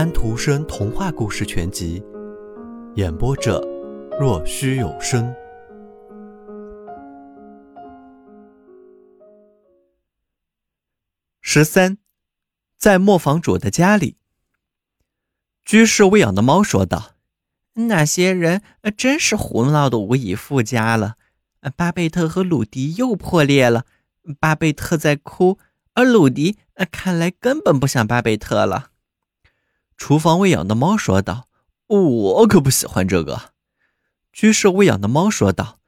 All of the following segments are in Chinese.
安徒生童话故事全集》，演播者：若虚有声。十三，在磨坊主的家里，居士喂养的猫说道：“那些人真是胡闹的无以复加了。巴贝特和鲁迪又破裂了，巴贝特在哭，而鲁迪看来根本不想巴贝特了。”厨房喂养的猫说道：“我可不喜欢这个。”居室喂养的猫说道：“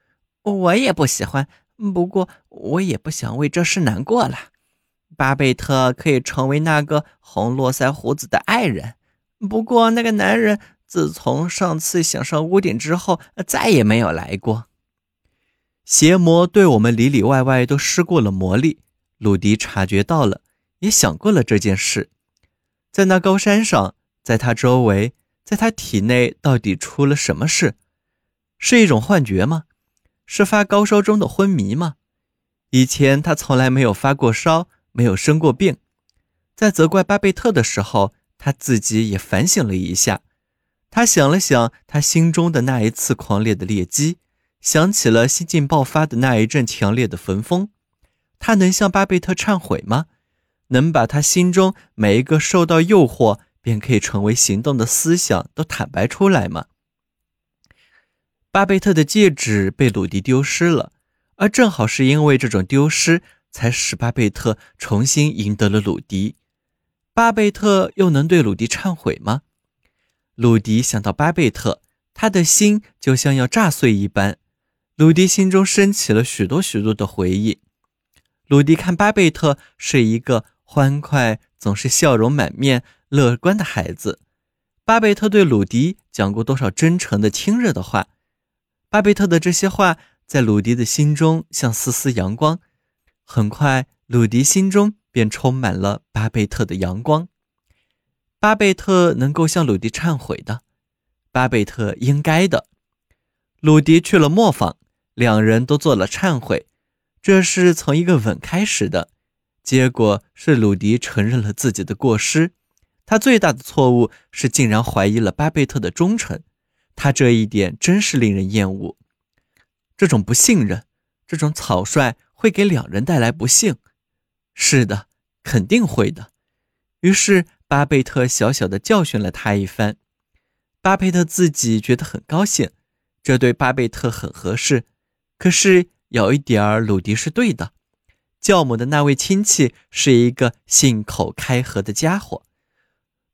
我也不喜欢，不过我也不想为这事难过了。巴贝特可以成为那个红络腮胡子的爱人，不过那个男人自从上次想上屋顶之后，再也没有来过。邪魔对我们里里外外都施过了魔力，鲁迪察觉到了，也想过了这件事，在那高山上。”在他周围，在他体内，到底出了什么事？是一种幻觉吗？是发高烧中的昏迷吗？以前他从来没有发过烧，没有生过病。在责怪巴贝特的时候，他自己也反省了一下。他想了想，他心中的那一次狂烈的猎击，想起了心境爆发的那一阵强烈的焚风。他能向巴贝特忏悔吗？能把他心中每一个受到诱惑？便可以成为行动的思想都坦白出来吗？巴贝特的戒指被鲁迪丢失了，而正好是因为这种丢失，才使巴贝特重新赢得了鲁迪。巴贝特又能对鲁迪忏悔吗？鲁迪想到巴贝特，他的心就像要炸碎一般。鲁迪心中升起了许多许多的回忆。鲁迪看巴贝特是一个欢快，总是笑容满面。乐观的孩子，巴贝特对鲁迪讲过多少真诚的、亲热的话？巴贝特的这些话在鲁迪的心中像丝丝阳光。很快，鲁迪心中便充满了巴贝特的阳光。巴贝特能够向鲁迪忏悔的，巴贝特应该的。鲁迪去了磨坊，两人都做了忏悔。这是从一个吻开始的，结果是鲁迪承认了自己的过失。他最大的错误是竟然怀疑了巴贝特的忠诚，他这一点真是令人厌恶。这种不信任，这种草率会给两人带来不幸。是的，肯定会的。于是巴贝特小小的教训了他一番。巴贝特自己觉得很高兴，这对巴贝特很合适。可是有一点儿，鲁迪是对的。教母的那位亲戚是一个信口开河的家伙。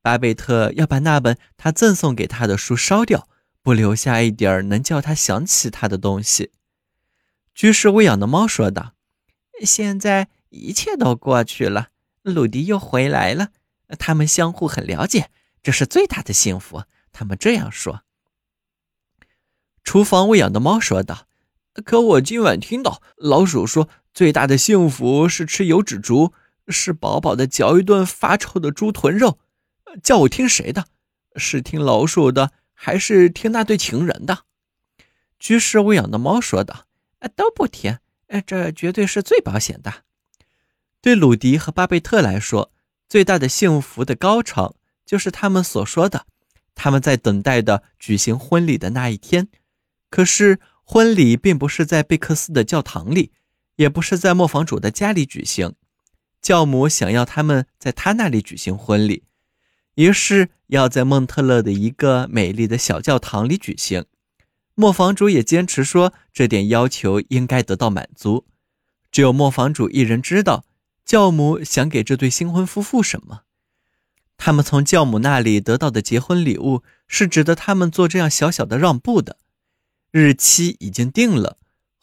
巴贝特要把那本他赠送给他的书烧掉，不留下一点能叫他想起他的东西。居士喂养的猫说道：“现在一切都过去了，鲁迪又回来了，他们相互很了解，这是最大的幸福。”他们这样说。厨房喂养的猫说道：“可我今晚听到老鼠说，最大的幸福是吃油脂猪，是饱饱的嚼一顿发臭的猪臀肉。”叫我听谁的？是听老鼠的，还是听那对情人的？居士喂养的猫说道：“都不听，这绝对是最保险的。”对鲁迪和巴贝特来说，最大的幸福的高潮就是他们所说的，他们在等待的举行婚礼的那一天。可是婚礼并不是在贝克斯的教堂里，也不是在磨坊主的家里举行。教母想要他们在他那里举行婚礼。于是要在蒙特勒的一个美丽的小教堂里举行。磨坊主也坚持说，这点要求应该得到满足。只有磨坊主一人知道，教母想给这对新婚夫妇什么。他们从教母那里得到的结婚礼物，是值得他们做这样小小的让步的。日期已经定了，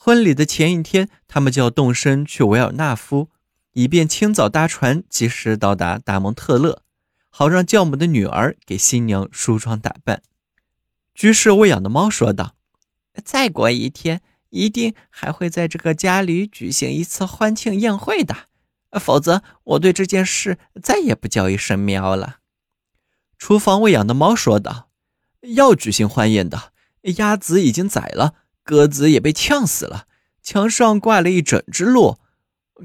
婚礼的前一天，他们就要动身去维尔纳夫，以便清早搭船，及时到达达蒙特勒。好让教母的女儿给新娘梳妆打扮。居士喂养的猫说道：“再过一天，一定还会在这个家里举行一次欢庆宴会的，否则我对这件事再也不叫一声喵了。”厨房喂养的猫说道：“要举行欢宴的，鸭子已经宰了，鸽子也被呛死了，墙上挂了一整只鹿，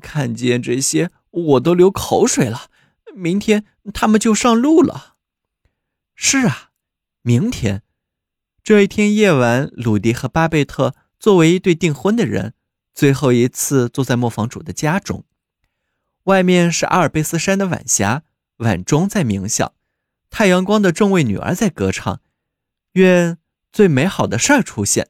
看见这些我都流口水了。”明天他们就上路了。是啊，明天。这一天夜晚，鲁迪和巴贝特作为一对订婚的人，最后一次坐在磨坊主的家中。外面是阿尔卑斯山的晚霞，晚钟在鸣响，太阳光的众位女儿在歌唱。愿最美好的事儿出现。